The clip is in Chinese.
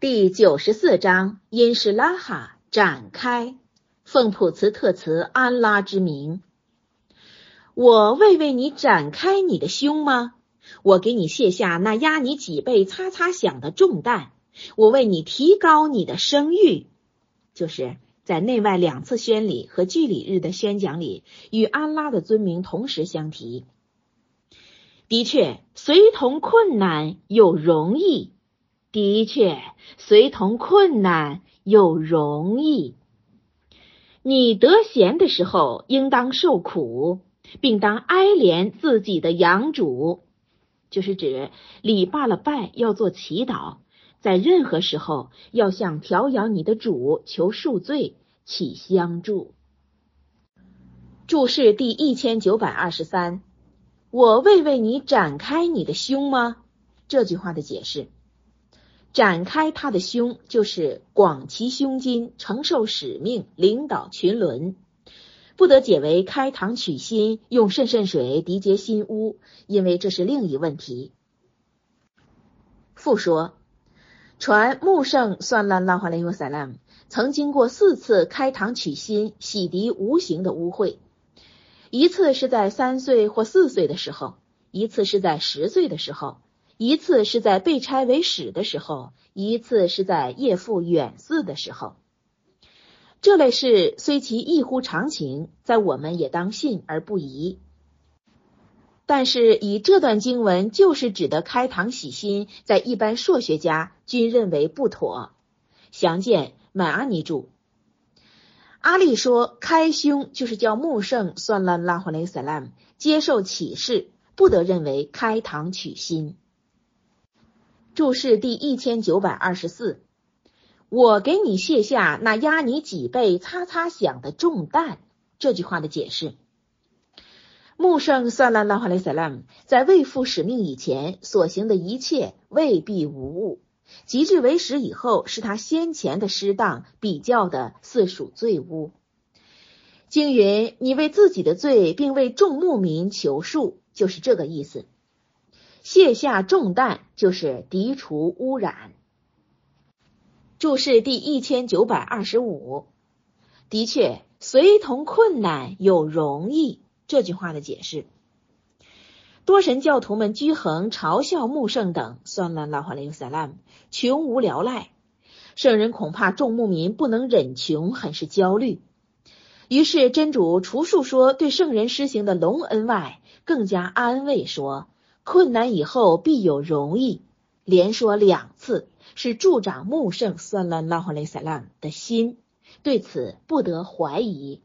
第九十四章因是拉哈展开，奉普茨特茨安拉之名。我未为你展开你的胸吗？我给你卸下那压你脊背擦擦响的重担。我为你提高你的声誉，就是在内外两次宣礼和祭礼日的宣讲里，与安拉的尊名同时相提。的确，随同困难又容易。的确，随同困难又容易。你得闲的时候，应当受苦，并当哀怜自己的养主，就是指礼罢了拜要做祈祷，在任何时候要向调养你的主求恕罪，起相助。注释第一千九百二十三：我未为你展开你的胸吗？这句话的解释。展开他的胸，就是广其胸襟，承受使命，领导群伦，不得解为开膛取心，用肾渗水涤洁心污，因为这是另一问题。复说，传穆圣算烂拉华雷尤萨拉姆曾经过四次开膛取心，洗涤无形的污秽，一次是在三岁或四岁的时候，一次是在十岁的时候。一次是在被差为使的时候，一次是在夜赴远寺的时候。这类事虽其异乎常情，在我们也当信而不疑。但是以这段经文就是指的开膛洗心，在一般硕学家均认为不妥。详见满阿尼著。阿利说，开胸就是叫穆圣算了拉胡雷萨拉姆接受启示，不得认为开膛取心。注释第一千九百二十四，我给你卸下那压你脊背擦擦响的重担。这句话的解释：穆圣算拉拉哈雷萨拉姆在未负使命以前所行的一切未必无误，及至为使以后，是他先前的失当比较的似属罪污。经云：你为自己的罪，并为众牧民求恕，就是这个意思。卸下重担就是涤除污染。注释第一千九百二十五，的确，随同困难有容易。这句话的解释，多神教徒们居衡嘲笑穆圣等，算了拉华雷萨拉，穷无聊赖。圣人恐怕众牧民不能忍穷，很是焦虑。于是真主除述说对圣人施行的隆恩外，更加安慰说。困难以后必有容易，连说两次，是助长穆圣算了拉哈雷萨拉的心，对此不得怀疑。